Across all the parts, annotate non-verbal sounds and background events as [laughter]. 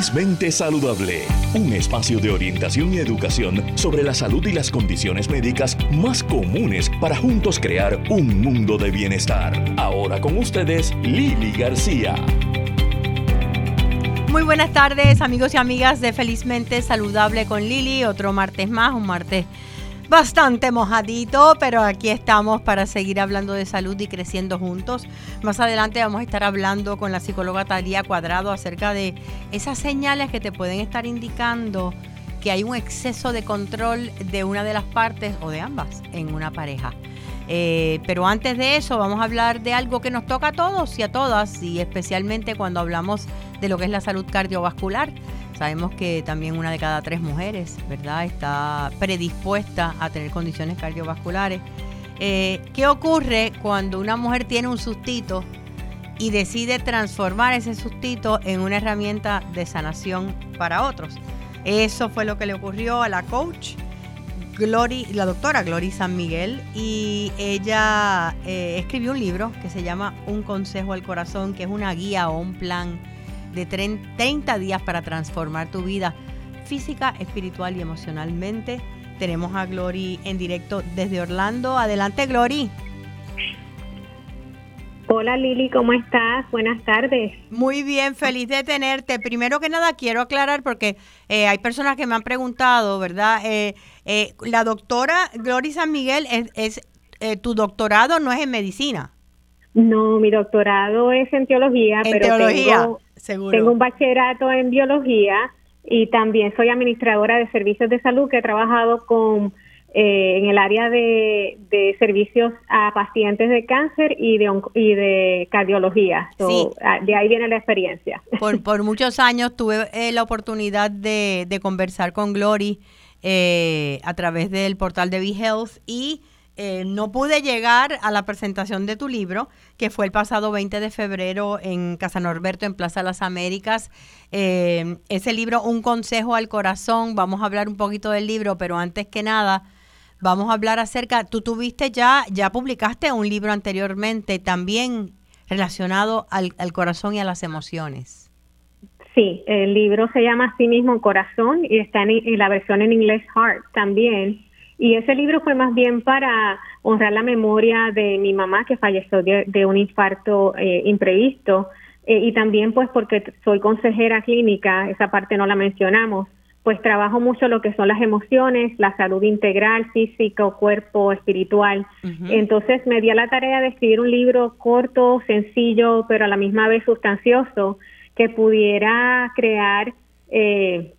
Felizmente Saludable, un espacio de orientación y educación sobre la salud y las condiciones médicas más comunes para juntos crear un mundo de bienestar. Ahora con ustedes, Lili García. Muy buenas tardes amigos y amigas de Felizmente Saludable con Lili, otro martes más, un martes bastante mojadito, pero aquí estamos para seguir hablando de salud y creciendo juntos. Más adelante vamos a estar hablando con la psicóloga Talía Cuadrado acerca de esas señales que te pueden estar indicando que hay un exceso de control de una de las partes o de ambas en una pareja. Eh, pero antes de eso vamos a hablar de algo que nos toca a todos y a todas y especialmente cuando hablamos de lo que es la salud cardiovascular. Sabemos que también una de cada tres mujeres, ¿verdad?, está predispuesta a tener condiciones cardiovasculares. Eh, ¿Qué ocurre cuando una mujer tiene un sustito y decide transformar ese sustito en una herramienta de sanación para otros? Eso fue lo que le ocurrió a la coach, Glory, la doctora Glory San Miguel, y ella eh, escribió un libro que se llama Un Consejo al Corazón, que es una guía o un plan de 30 días para transformar tu vida física, espiritual y emocionalmente. Tenemos a Glory en directo desde Orlando. Adelante, Glory. Hola Lili, ¿cómo estás? Buenas tardes. Muy bien, feliz de tenerte. Primero que nada quiero aclarar porque eh, hay personas que me han preguntado, ¿verdad? Eh, eh, la doctora Glory San Miguel es, tu doctorado no es en medicina. No, mi doctorado es en teología, pero teología, tengo, tengo un bachillerato en biología y también soy administradora de servicios de salud que he trabajado con eh, en el área de, servicios a pacientes de cáncer y de, y de cardiología. Ah, de ahí viene la experiencia. [laughs] Por, muchos años tuve eh, la oportunidad de, de, conversar con Glory eh, a través del portal de BeHealth y eh, no pude llegar a la presentación de tu libro, que fue el pasado 20 de febrero en Casa Norberto, en Plaza Las Américas. Eh, ese libro, Un Consejo al Corazón, vamos a hablar un poquito del libro, pero antes que nada, vamos a hablar acerca, tú tuviste ya, ya publicaste un libro anteriormente también relacionado al, corazón y a las emociones. Sí, el libro se llama así mismo Corazón y está en, en la versión en inglés Heart también. Y ese libro fue más bien para honrar la memoria de mi mamá que falleció de, un infarto eh, imprevisto eh, y también pues porque soy consejera clínica, esa parte no la mencionamos, pues trabajo mucho lo que son las emociones, la salud integral, físico, cuerpo, espiritual. Entonces me di a la tarea de escribir un libro corto, sencillo, pero a la misma vez sustancioso, que pudiera crear eh,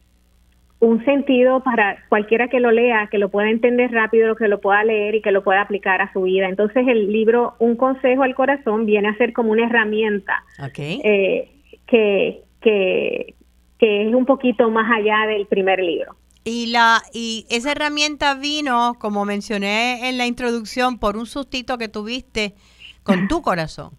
un sentido para cualquiera que lo lea, que lo pueda entender rápido, que lo pueda leer y que lo pueda aplicar a su vida. Entonces el libro Un consejo al corazón viene a ser como una herramienta eh, que, que, que es un poquito más allá del primer libro. Y la y esa herramienta vino, como mencioné en la introducción, por un sustito que tuviste con tu corazón.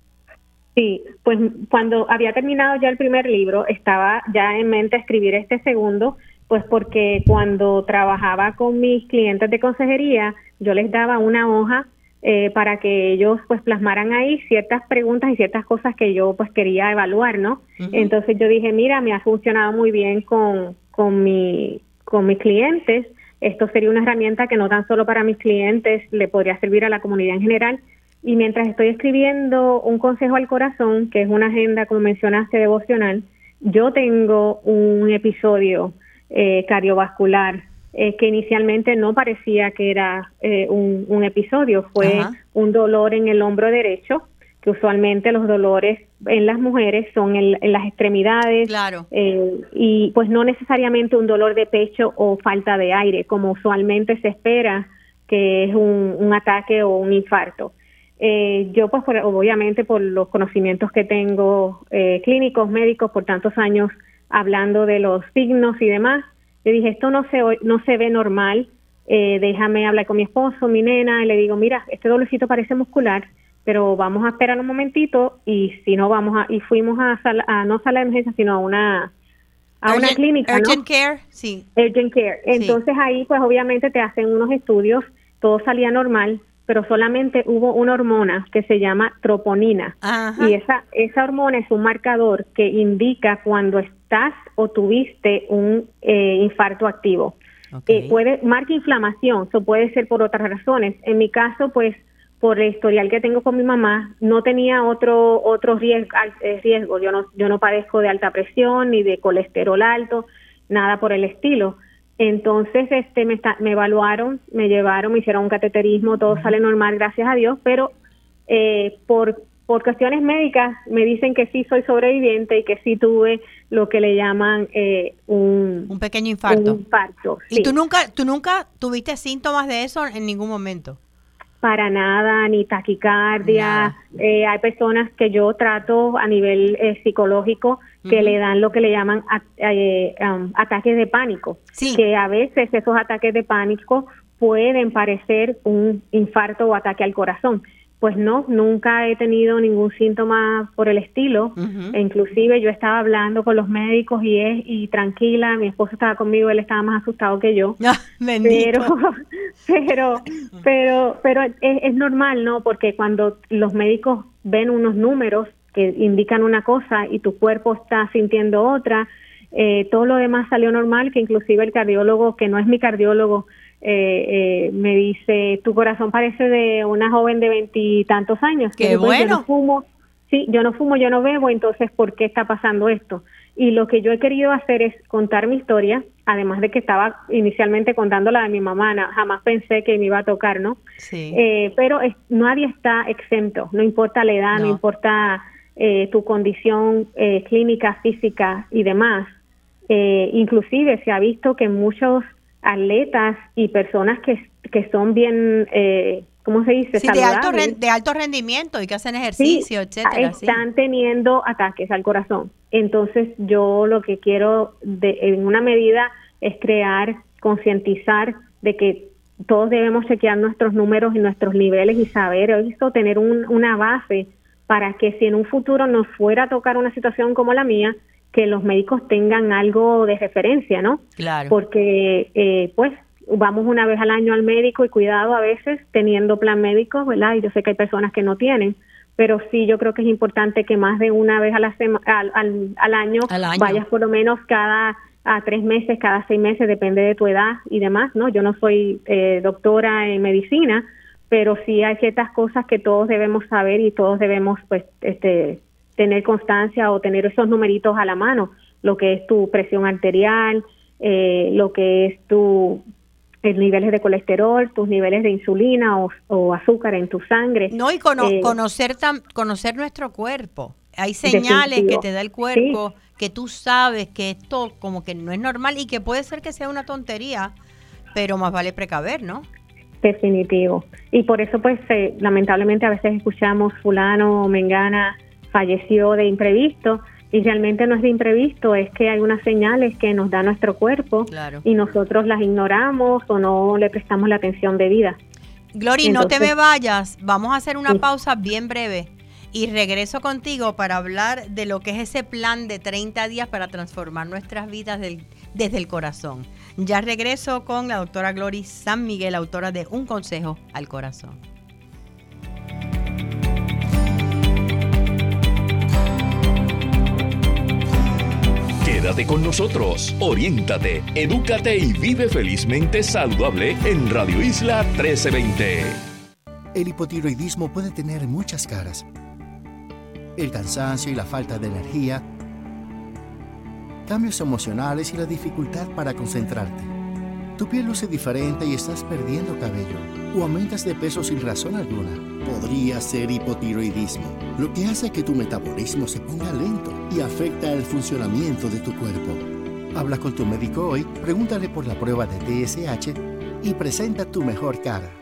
Sí, pues cuando había terminado ya el primer libro, estaba ya en mente escribir este segundo, pues porque cuando trabajaba con mis clientes de consejería, yo les daba una hoja eh, para que ellos pues plasmaran ahí ciertas preguntas y ciertas cosas que yo pues quería evaluar, ¿no? Entonces yo dije, mira, me ha funcionado muy bien con, con, mi, con mis clientes, esto sería una herramienta que no tan solo para mis clientes, le podría servir a la comunidad en general. Y mientras estoy escribiendo un consejo al corazón, que es una agenda, como mencionaste, devocional, yo tengo un episodio eh, cardiovascular, eh, que inicialmente no parecía que era eh, un, episodio, fue un dolor en el hombro derecho, que usualmente los dolores en las mujeres son en, las extremidades claro. y pues no necesariamente un dolor de pecho o falta de aire, como usualmente se espera que es un, un ataque o un infarto. yo pues obviamente por los conocimientos que tengo clínicos, médicos, por tantos años hablando de los signos y demás. Le dije, esto no se, no se ve normal, eh, déjame hablar con mi esposo, mi nena, y le digo, mira, este dolorcito parece muscular, pero vamos a esperar un momentito y si no vamos a, y fuimos a, a no sala de emergencia, sino a una a una clínica, Urgent Care, sí. Urgent Care. Entonces ahí pues obviamente te hacen unos estudios, todo salía normal, pero solamente hubo una hormona que se llama troponina. Y esa, esa hormona es un marcador que indica cuando estás o tuviste un eh, infarto activo. Eh, puede marca inflamación, eso puede ser por otras razones. En mi caso, pues por el historial que tengo con mi mamá, no tenía otro otro riesgo, eh, riesgo. Yo no yo no padezco de alta presión ni de colesterol alto, nada por el estilo. Entonces, este me, me evaluaron, me llevaron, me hicieron un cateterismo, todo sale normal, gracias a Dios, pero eh, por por cuestiones médicas me dicen que sí soy sobreviviente y que sí tuve lo que le llaman eh, un, un pequeño infarto. infarto ¿Y tú nunca, tú nunca tuviste síntomas de eso en ningún momento? Para nada, ni taquicardia. Eh, hay personas que yo trato a nivel eh, psicológico que le dan lo que le llaman um, ataques de pánico. Que a veces esos ataques de pánico pueden parecer un infarto o ataque al corazón pues no, nunca he tenido ningún síntoma por el estilo. e inclusive yo estaba hablando con los médicos y es y tranquila, mi esposo estaba conmigo, él estaba más asustado que yo. Ah, pero, [laughs] pero, pero, pero es, es, normal, ¿no? Porque cuando los médicos ven unos números que indican una cosa y tu cuerpo está sintiendo otra, eh, todo lo demás salió normal, que inclusive el cardiólogo, que no es mi cardiólogo, eh, eh, me dice, tu corazón parece de una joven de veintitantos años. Qué bueno. Yo no fumo, sí, yo no fumo, yo no bebo, entonces, ¿por qué está pasando esto? Y lo que yo he querido hacer es contar mi historia, además de que estaba inicialmente contándola de mi mamá, jamás pensé que me iba a tocar, ¿no? Sí. Eh, pero nadie está exento, no importa la edad, no, importa eh, tu condición eh, clínica, física y demás. inclusive se ha visto que muchos atletas y personas que, que son bien, eh, ¿cómo se dice? de, alto de alto rendimiento y que hacen ejercicio, etcétera. Están teniendo ataques al corazón. Entonces yo lo que quiero de, en una medida es crear, concientizar de que todos debemos chequear nuestros números y nuestros niveles y saber esto, tener una base para que si en un futuro nos fuera a tocar una situación como la mía, que los médicos tengan algo de referencia, ¿no? Claro. Porque, eh, pues, vamos una vez al año al médico y cuidado a veces teniendo plan médico, ¿verdad? Y yo sé que hay personas que no tienen, pero sí yo creo que es importante que más de una vez a la al, al, año, vayas por lo menos cada a tres meses, cada seis meses, depende de tu edad y demás, ¿no? Yo no soy eh, doctora en medicina, pero sí hay ciertas cosas que todos debemos saber y todos debemos, pues, este, tener constancia o tener esos numeritos a la mano, lo que es tu presión arterial, eh, lo que es tu niveles de colesterol, tus niveles de insulina o, azúcar en tu sangre. No, y eh, conocer, conocer nuestro cuerpo. Hay señales que te da el cuerpo, que tú sabes que esto como que no es normal y que puede ser que sea una tontería, pero más vale precaver, ¿no? Definitivo. Y por eso, pues, eh, lamentablemente a veces escuchamos fulano o mengana falleció de imprevisto y realmente no es de imprevisto, es que hay unas señales que nos da nuestro cuerpo y nosotros las ignoramos o no le prestamos la atención debida. Glory, no te me vayas, vamos a hacer una pausa bien breve y regreso contigo para hablar de lo que es ese plan de 30 días para transformar nuestras vidas desde el corazón. Ya regreso con la doctora Glory San Miguel, autora de Un Consejo al Corazón. Quédate con nosotros, oriéntate, edúcate y vive felizmente saludable en Radio Isla 1320. El hipotiroidismo puede tener muchas caras. El cansancio y la falta de energía, cambios emocionales y la dificultad para concentrarte. Tu piel luce diferente y estás perdiendo cabello o aumentas de peso sin razón alguna podría ser hipotiroidismo, lo que hace que tu metabolismo se ponga lento y afecta el funcionamiento de tu cuerpo. Habla con tu médico hoy, pregúntale por la prueba de TSH y presenta tu mejor cara.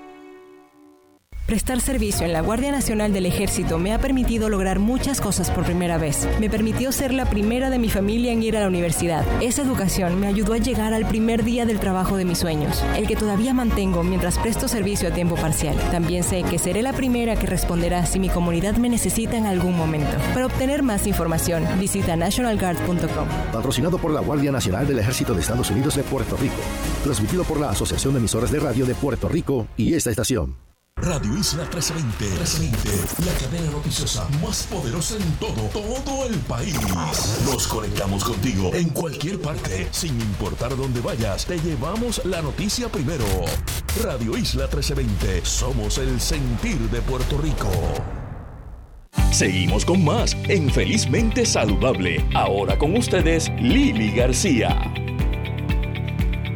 Prestar servicio en la Guardia Nacional del Ejército me ha permitido lograr muchas cosas por primera vez. Me permitió ser la primera de mi familia en ir a la universidad. Esa educación me ayudó a llegar al primer día del trabajo de mis sueños, el que todavía mantengo mientras presto servicio a tiempo parcial. También sé que seré la primera que responderá si mi comunidad me necesita en algún momento. Para obtener más información, visita nationalguard.com. Patrocinado por la Guardia Nacional del Ejército de Estados Unidos de Puerto Rico. Transmitido por la Asociación de Emisoras de Radio de Puerto Rico y esta estación. Radio Isla 1320, 1320, la cadena noticiosa más poderosa en todo, todo el país. Nos conectamos contigo en cualquier parte, sin importar dónde vayas, te llevamos la noticia primero. Radio Isla 1320, somos el sentir de Puerto Rico. Seguimos con más en Felizmente Saludable. Ahora con ustedes, Lili García.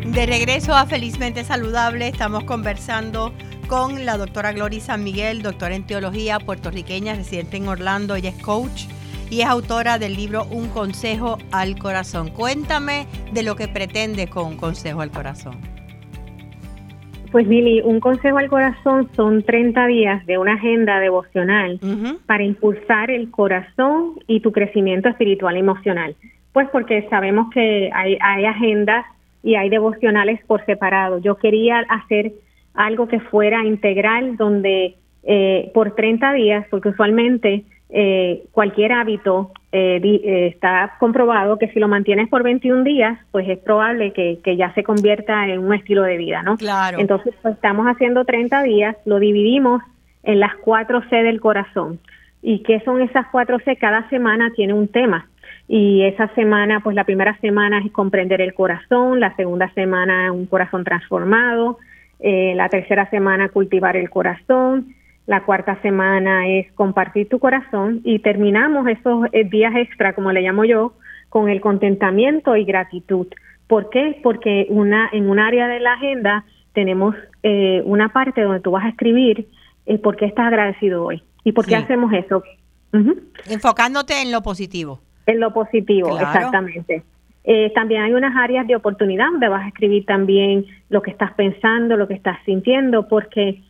De regreso a Felizmente Saludable, estamos conversando con la doctora Gloria San Miguel, doctora en teología puertorriqueña, residente en Orlando. Ella es coach y es autora del libro Un consejo al corazón. Cuéntame de lo que pretende con Un consejo al corazón. Pues Lili, un consejo al corazón son 30 días de una agenda devocional para impulsar el corazón y tu crecimiento espiritual y emocional. Pues porque sabemos que hay, hay agendas y hay devocionales por separado. Yo quería hacer algo que fuera integral, donde eh, por 30 días, porque usualmente eh, cualquier hábito eh, está comprobado que si lo mantienes por 21 días, pues es probable que, ya se convierta en un estilo de vida, ¿no? Claro. Entonces, pues, estamos haciendo 30 días, lo dividimos en las cuatro C del corazón. ¿Y qué son esas cuatro C? Cada semana tiene un tema. Y esa semana, pues la primera semana es comprender el corazón, la segunda semana un corazón transformado, eh, la tercera semana cultivar el corazón, la cuarta semana es compartir tu corazón y terminamos esos eh, días extra, como le llamo yo, con el contentamiento y gratitud. ¿Por qué? Porque una, en un área de la agenda tenemos eh, una parte donde tú vas a escribir por qué estás agradecido hoy y por qué hacemos eso. Enfocándote en lo positivo. En lo positivo, exactamente. Eh, también hay unas áreas de oportunidad donde vas a escribir también lo que estás pensando, lo que estás sintiendo, porque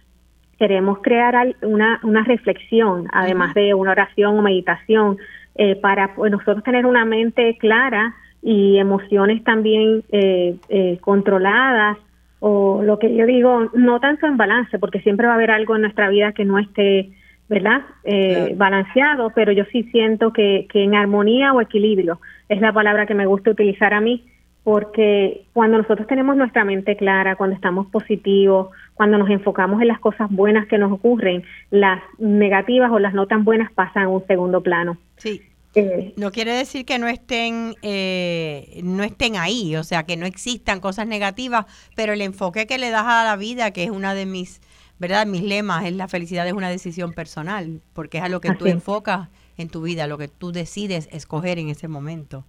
queremos crear una, una reflexión, además de una oración o meditación, eh, para pues, nosotros tener una mente clara y emociones también eh, controladas, o lo que yo digo, no tanto en balance, porque siempre va a haber algo en nuestra vida que no esté ¿verdad? Eh, balanceado, pero yo sí siento que, que en armonía o equilibrio es la palabra que me gusta utilizar a mí, porque cuando nosotros tenemos nuestra mente clara, cuando estamos positivos, cuando nos enfocamos en las cosas buenas que nos ocurren, las negativas o las no tan buenas pasan a un segundo plano. Sí. Eh, no quiere decir que no estén eh, no estén ahí, o sea, que no existan cosas negativas, pero el enfoque que le das a la vida, que es una de mis ¿verdad? Mis lemas es la felicidad es una decisión personal, porque es a lo que tú enfocas en tu vida, lo que tú decides escoger en ese momento.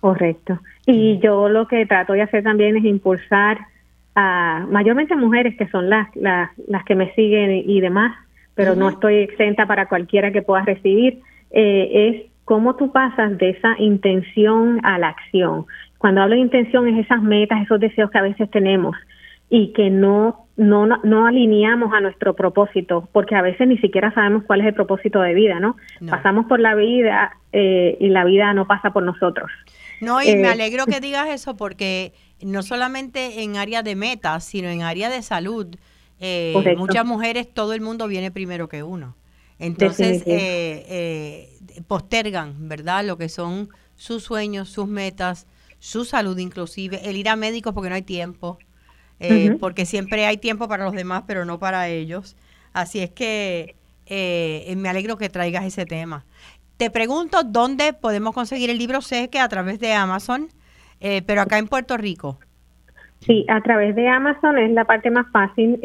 Correcto. Y yo lo que trato de hacer también es impulsar a mayormente mujeres que son las, las, las que me siguen y demás, pero no estoy exenta para cualquiera que pueda recibir, eh, es cómo tú pasas de esa intención a la acción. Cuando hablo de intención es esas metas, esos deseos que a veces tenemos y que no, no, no alineamos a nuestro propósito, porque a veces ni siquiera sabemos cuál es el propósito de vida, ¿no? Pasamos por la vida eh, y la vida no pasa por nosotros. No, y me eh, alegro que [laughs] digas eso porque no solamente en área de metas, sino en área de salud, eh, muchas mujeres, todo el mundo viene primero que uno. Entonces, postergan, ¿verdad? Lo que son sus sueños, sus metas, su salud inclusive, el ir a médicos porque no hay tiempo, eh, porque siempre hay tiempo para los demás, pero no para ellos. Así es que eh, me alegro que traigas ese tema. Te pregunto dónde podemos conseguir el libro. Sé que a través de Amazon, eh, pero acá en Puerto Rico. Sí, a través de Amazon es la parte más fácil.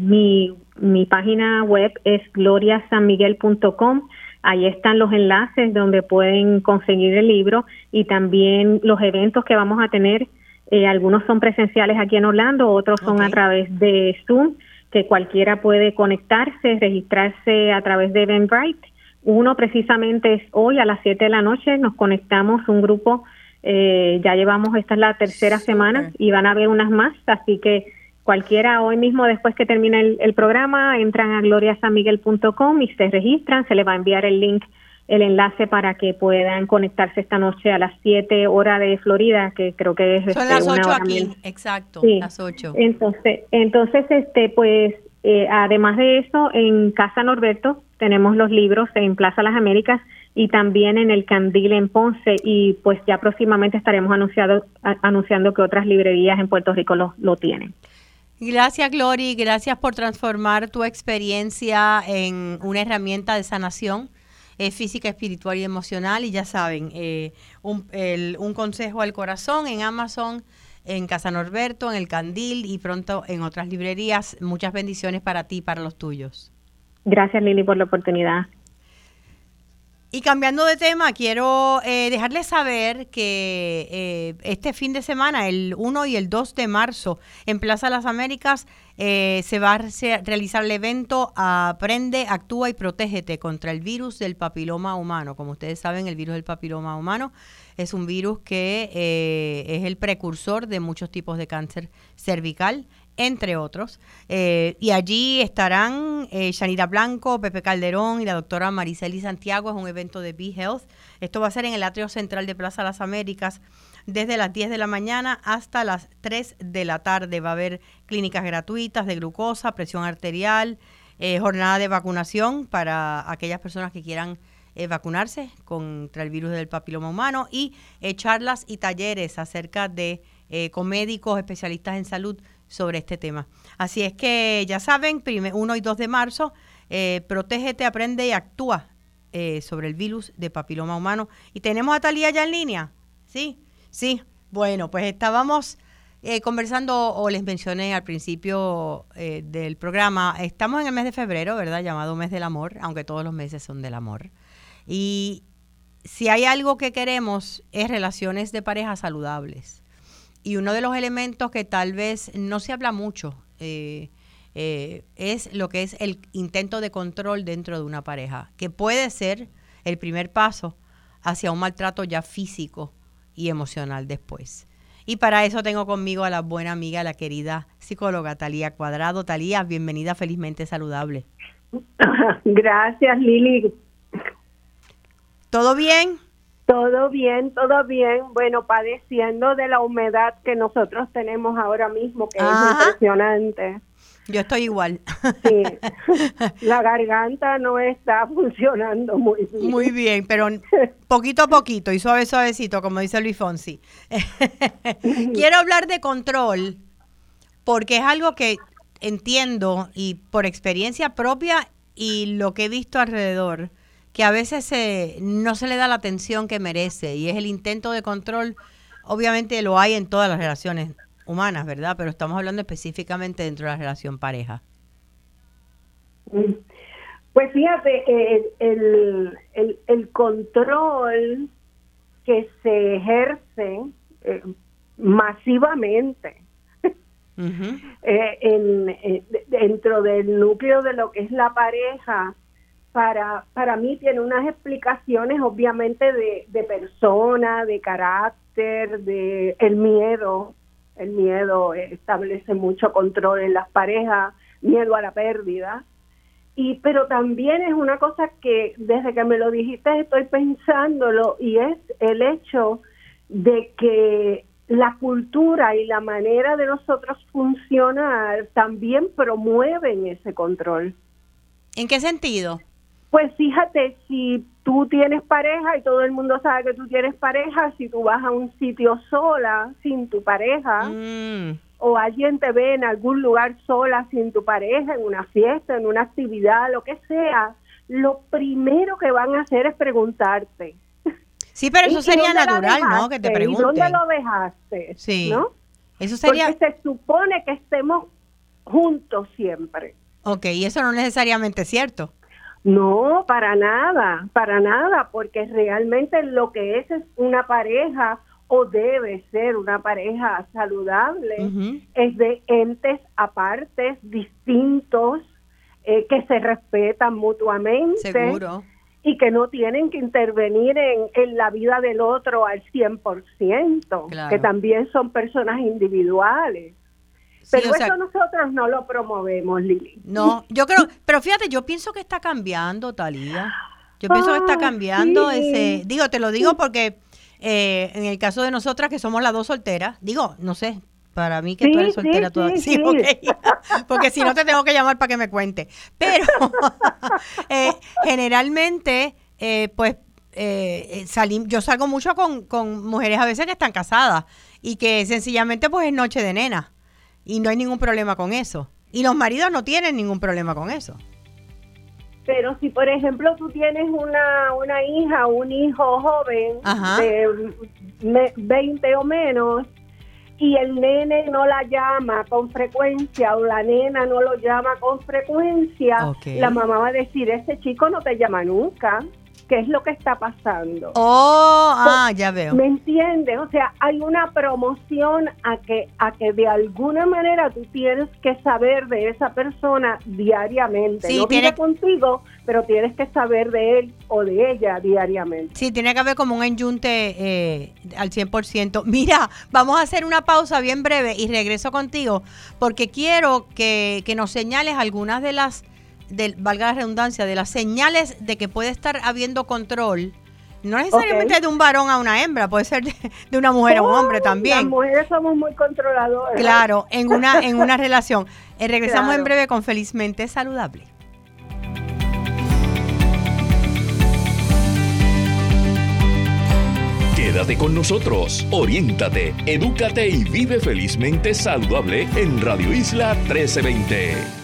mi, mi página web es gloriasanmiguel.com. Ahí están los enlaces donde pueden conseguir el libro y también los eventos que vamos a tener eh, algunos son presenciales aquí en Orlando, otros son a través de Zoom, que cualquiera puede conectarse, registrarse a través de Eventbrite. Uno precisamente es hoy a las 7 de la noche, nos conectamos un grupo, eh, ya llevamos, esta es la tercera semana y van a haber unas más, así que cualquiera hoy mismo después que termine el, el programa entran a gloriasanmiguel.com y se registran, se les va a enviar el link el enlace para que puedan conectarse esta noche a las 7 horas de Florida, que creo que es Son las 8 este, aquí, exacto, las 8. Entonces, entonces este pues eh, además de eso, en Casa Norberto tenemos los libros en Plaza Las Américas y también en el Candil en Ponce y pues ya próximamente estaremos anunciado, anunciando que otras librerías en Puerto Rico lo, lo tienen. Gracias, Glory. Gracias por transformar tu experiencia en una herramienta de sanación eh, física, espiritual y emocional. Y ya saben, eh, un, un consejo al corazón en Amazon, en Casa Norberto, en El Candil y pronto en otras librerías. Muchas bendiciones para ti y para los tuyos. Gracias, Lili, por la oportunidad. Y cambiando de tema, quiero eh, dejarles saber que eh, este fin de semana, el 1 y el 2 de marzo, en Plaza Las Américas, eh, se va a realizar el evento Aprende, Actúa y Protégete contra el virus del papiloma humano. Como ustedes saben, el virus del papiloma humano es un virus que es el precursor de muchos tipos de cáncer cervical entre otros. Eh, y allí estarán eh, Shanira Blanco, Pepe Calderón y la doctora Mariceli Santiago. Es un evento de Be Health. Esto va a ser en el atrio central de Plaza Las Américas desde las 10 de la mañana hasta las 3 de la tarde. Va a haber clínicas gratuitas de glucosa, presión arterial, eh, jornada de vacunación para aquellas personas que quieran vacunarse contra el virus del papiloma humano y charlas y talleres acerca de con médicos especialistas en salud sobre este tema. Así es que ya saben, 1 y 2 de marzo, eh, protégete, aprende y actúa eh, sobre el virus de papiloma humano. Y tenemos a Talía ya en línea. Sí, sí. Bueno, pues estábamos eh, conversando o les mencioné al principio del programa, estamos en el mes de febrero, ¿verdad? Llamado mes del amor, aunque todos los meses son del amor. Y si hay algo que queremos es relaciones de pareja saludables. Y uno de los elementos que tal vez no se habla mucho eh, eh, es lo que es el intento de control dentro de una pareja, que puede ser el primer paso hacia un maltrato ya físico y emocional después. Y para eso tengo conmigo a la buena amiga, la querida psicóloga Talía Cuadrado. Talía, bienvenida Felizmente Saludable. [laughs] Gracias, Lili. ¿Todo bien? Todo bien, todo bien. Bueno, padeciendo de la humedad que nosotros tenemos ahora mismo, que es impresionante. Yo estoy igual. Sí. [laughs] La garganta no está funcionando muy bien. Muy bien, pero poquito a poquito y suave, suavecito, como dice Luis Fonsi. [laughs] Quiero hablar de control porque es algo que entiendo y por experiencia propia y lo que he visto alrededor que a veces no se le da la atención que merece y es el intento de control. Obviamente lo hay en todas las relaciones humanas, ¿verdad? Pero estamos hablando específicamente dentro de la relación pareja. Pues fíjate, eh, el, el, control que se ejerce eh, masivamente eh, dentro del núcleo de lo que es la pareja para, para mí tiene unas explicaciones obviamente de, de persona, de carácter, de el miedo. El miedo establece mucho control en las parejas, miedo a la pérdida. Y pero también es una cosa que desde que me lo dijiste estoy pensándolo y es el hecho de que la cultura y la manera de nosotros funcionar también promueven ese control. ¿En qué sentido? Pues fíjate, si tú tienes pareja y todo el mundo sabe que tú tienes pareja, si tú vas a un sitio sola, sin tu pareja, mm. o alguien te ve en algún lugar sola, sin tu pareja, en una fiesta, en una actividad, lo que sea, lo primero que van a hacer es preguntarte. Sí, pero [laughs] eso sería natural, ¿no? Que te pregunten. ¿Dónde lo dejaste? Sí. ¿No? Eso sería... Porque se supone que estemos juntos siempre. Ok, y eso no necesariamente es cierto. No, para nada, para nada, porque realmente lo que es es una pareja o debe ser una pareja saludable es de entes apartes, distintos, eh, que se respetan mutuamente. Seguro. Y que no tienen que intervenir en, en la vida del otro al 100%, claro. que también son personas individuales. Pero eso nosotros no lo promovemos, Lili. No, yo creo, pero fíjate, yo pienso que está cambiando, Talía. Yo pienso que está ah, cambiando ese, digo, te lo digo porque eh, en el caso de nosotras que somos las dos solteras, digo, no sé, para mí que tú eres soltera todavía. Sí, [laughs] [laughs] porque si no te tengo que llamar para que me cuente. Pero [laughs] eh, generalmente, eh, pues, eh, yo salgo mucho con, con mujeres a veces que están casadas y que sencillamente pues es noche de nena y no hay ningún problema con eso. Y los maridos no tienen ningún problema con eso. Pero si, por ejemplo, tú tienes una, una hija o un hijo joven de 20 o menos y el nene no la llama con frecuencia o la nena no lo llama con frecuencia, la mamá va a decir, ese chico no te llama nunca qué es lo que está pasando. Oh, ah, ya veo. ¿Me entiendes? O sea, hay una promoción a que a que de alguna manera tú tienes que saber de esa persona diariamente. Sí, no tiene contigo, pero tienes que saber de él o de ella diariamente. Sí, tiene que haber como un enyunte eh, al 100%. [laughs] Mira, vamos a hacer una pausa bien breve y regreso contigo porque quiero que, que nos señales algunas de las valga la redundancia, de las señales de que puede estar habiendo control, no necesariamente de un varón a una hembra, puede ser de, una mujer a un hombre también. Las mujeres somos muy controladoras. Claro, en una, [laughs] en una relación. Eh, regresamos en breve con Felizmente Saludable. Quédate con nosotros, oriéntate, edúcate y vive felizmente saludable en Radio Isla 1320.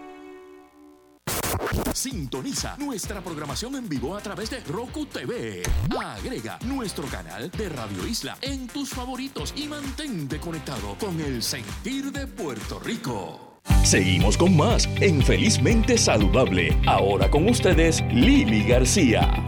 Sintoniza nuestra programación en vivo a través de Roku TV. Agrega nuestro canal de Radio Isla en tus favoritos y mantente conectado con el sentir de Puerto Rico. Seguimos con más en Felizmente Saludable. Ahora con ustedes, Lili García.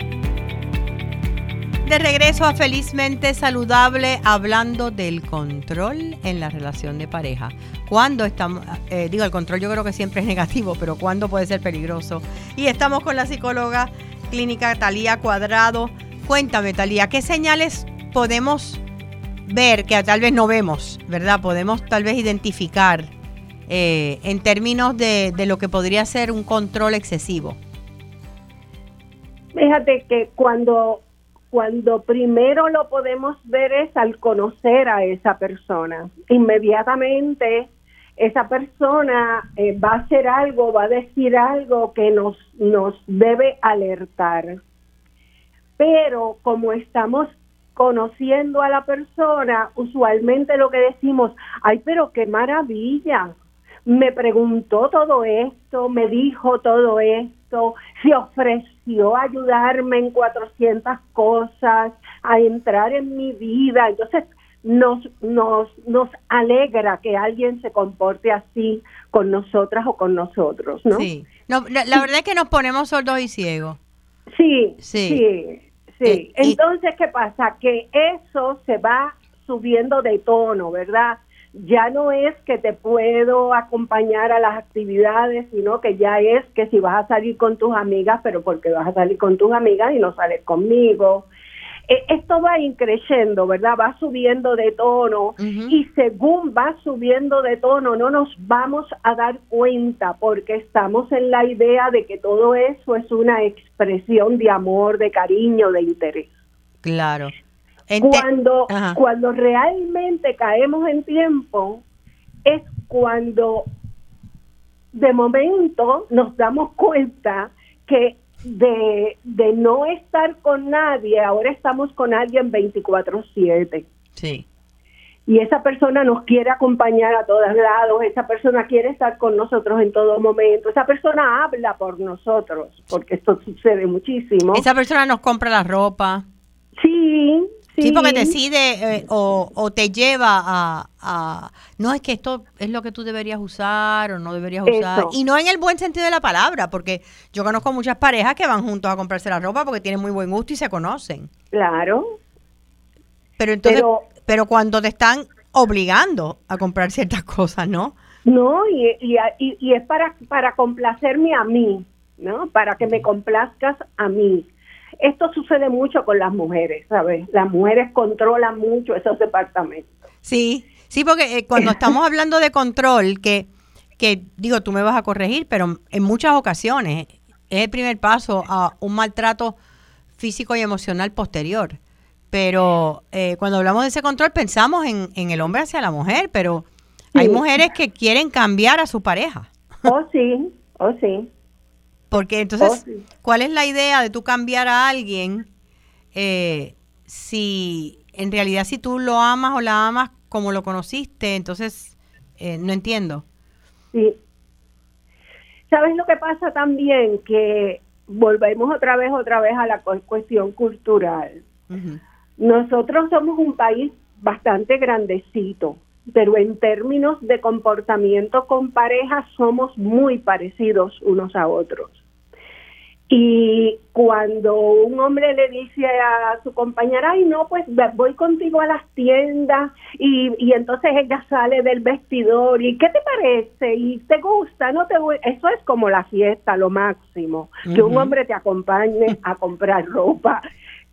De regreso a Felizmente Saludable, hablando del control en la relación de pareja. Cuando estamos, eh, digo, el control yo creo que siempre es negativo, pero cuando puede ser peligroso. Y estamos con la psicóloga clínica Talía Cuadrado. Cuéntame, Talía, ¿qué señales podemos ver que tal vez no vemos, verdad? Podemos tal vez identificar eh, en términos de, de lo que podría ser un control excesivo. Fíjate que cuando cuando primero lo podemos ver es al conocer a esa persona. Inmediatamente esa persona eh, va a hacer algo, va a decir algo que nos, nos debe alertar. Pero como estamos conociendo a la persona, usualmente lo que decimos, ay, pero qué maravilla, me preguntó todo esto, me dijo todo esto, se ofreció a ayudarme en 400 cosas, a entrar en mi vida. Entonces, nos, nos, nos alegra que alguien se comporte así con nosotras o con nosotros, ¿no? Sí. No, la, verdad es que nos ponemos sordos y ciegos. Sí, sí, sí. Eh, Entonces, ¿qué pasa? Que eso se va subiendo de tono, ¿verdad? Ya no es que te puedo acompañar a las actividades, sino que ya es que si vas a salir con tus amigas, pero porque vas a salir con tus amigas y no sales conmigo. Eh, esto va increciendo, ¿verdad? Va subiendo de tono y según va subiendo de tono no nos vamos a dar cuenta porque estamos en la idea de que todo eso es una expresión de amor, de cariño, de interés. Claro. Cuando, cuando realmente caemos en tiempo, es cuando de momento nos damos cuenta que de, de no estar con nadie, ahora estamos con alguien 24/7. Sí. Y esa persona nos quiere acompañar a todos lados, esa persona quiere estar con nosotros en todo momento, esa persona habla por nosotros, porque esto sucede muchísimo. Esa persona nos compra la ropa. Sí, Sí, porque decide eh, o, te lleva a, No es que esto es lo que tú deberías usar o no deberías usar. Y no en el buen sentido de la palabra, porque yo conozco muchas parejas que van juntos a comprarse la ropa porque tienen muy buen gusto y se conocen. Claro. Pero entonces, pero, cuando te están obligando a comprar ciertas cosas, ¿no? No, y, y, y es para, para complacerme a mí, ¿no? Para que me complazcas a mí. Esto sucede mucho con las mujeres, ¿sabes? Las mujeres controlan mucho esos departamentos. Sí, sí, porque eh, cuando [laughs] estamos hablando de control, que, que, digo, tú me vas a corregir, pero en muchas ocasiones es el primer paso a un maltrato físico y emocional posterior. Pero eh, cuando hablamos de ese control pensamos en, en el hombre hacia la mujer, pero hay mujeres que quieren cambiar a su pareja. Oh, sí, oh, sí. Porque entonces, ¿cuál es la idea de tú cambiar a alguien eh, si en realidad si tú lo amas o la amas como lo conociste? Entonces, eh, no entiendo. Sí. ¿Sabes lo que pasa también? Que volvemos otra vez, otra vez a la cuestión cultural. Nosotros somos un país bastante grandecito, pero en términos de comportamiento con pareja somos muy parecidos unos a otros. Y cuando un hombre le dice a su compañera, ay, no, pues voy contigo a las tiendas, y, y entonces ella sale del vestidor, y ¿qué te parece? ¿Y te gusta? ¿No te Eso es como la fiesta, lo máximo, que un hombre te acompañe a comprar ropa.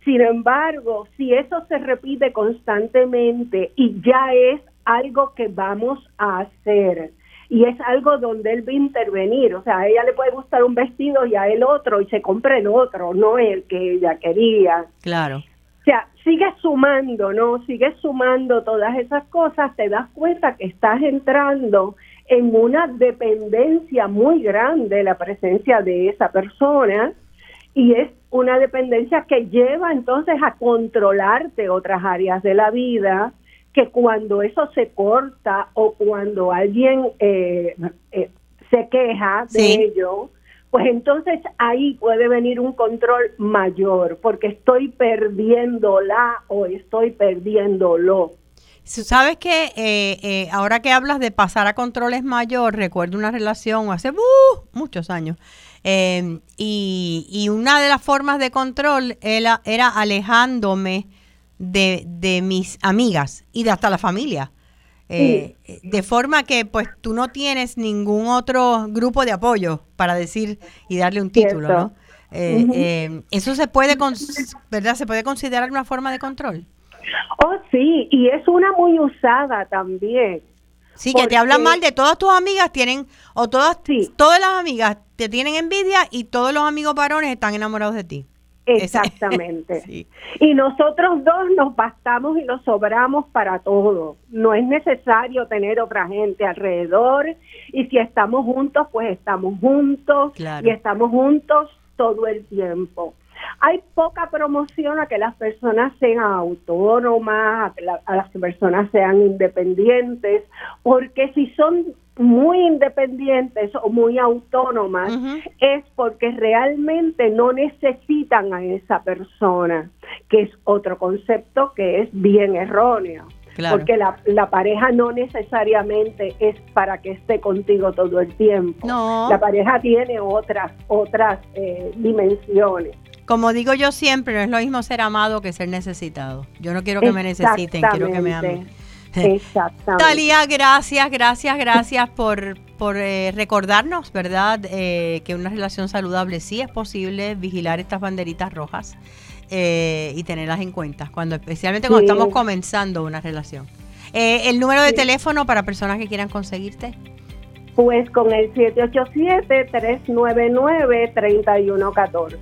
Sin embargo, si eso se repite constantemente y ya es algo que vamos a hacer, y es algo donde él va a intervenir. O sea, a ella le puede gustar un vestido y a él otro y se compra el otro, no el que ella quería. Claro. O sea, sigue sumando, ¿no? Sigue sumando todas esas cosas, te das cuenta que estás entrando en una dependencia muy grande la presencia de esa persona y es una dependencia que lleva entonces a controlarte otras áreas de la vida, que cuando eso se corta o cuando alguien eh, eh, se queja de ello, pues entonces ahí puede venir un control mayor, porque estoy perdiéndola o estoy perdiéndolo. Sabes que eh, ahora que hablas de pasar a controles mayor, recuerdo una relación hace uh, muchos años, em, y, y, una de las formas de control era, era alejándome de, de mis amigas y de hasta la familia. Eh, de forma que pues tú no tienes ningún otro grupo de apoyo para decir y darle un título, ¿no? Eh, eh, eso se puede, ¿verdad? Se puede considerar una forma de control. Oh, sí, y es una muy usada también. Sí, que te hablan mal de todas tus amigas, tienen, o todas, todas las amigas te tienen envidia y todos los amigos varones están enamorados de ti. Exactamente. [laughs] Y nosotros dos nos bastamos y nos sobramos para todo. No es necesario tener otra gente alrededor y si estamos juntos, pues estamos juntos y estamos juntos todo el tiempo. Hay poca promoción a que las personas sean autónomas, a que las personas sean independientes, porque si son muy independientes o muy autónomas es porque realmente no necesitan a esa persona, que es otro concepto que es bien erróneo. Porque la, la, pareja no necesariamente es para que esté contigo todo el tiempo. La pareja tiene otras, otras eh, dimensiones. Como digo yo siempre, no es lo mismo ser amado que ser necesitado. Yo no quiero que me necesiten, quiero que me amen. Exactamente. Talía, gracias, gracias, gracias por, por eh, recordarnos, ¿verdad? Eh, que una relación saludable sí es posible, vigilar estas banderitas rojas eh, y tenerlas en cuenta, cuando especialmente cuando estamos comenzando una relación. el número de teléfono para personas que quieran conseguirte. Pues con el 787-399-3114.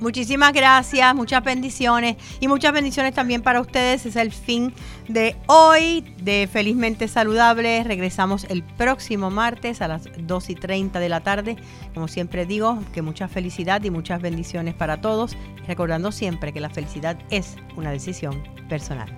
Muchísimas gracias, muchas bendiciones y muchas bendiciones también para ustedes. Es el fin de hoy de Felizmente Saludable. Regresamos el próximo martes a las 2 y 30 de la tarde. Como siempre digo, que mucha felicidad y muchas bendiciones para todos. Recordando siempre que la felicidad es una decisión personal.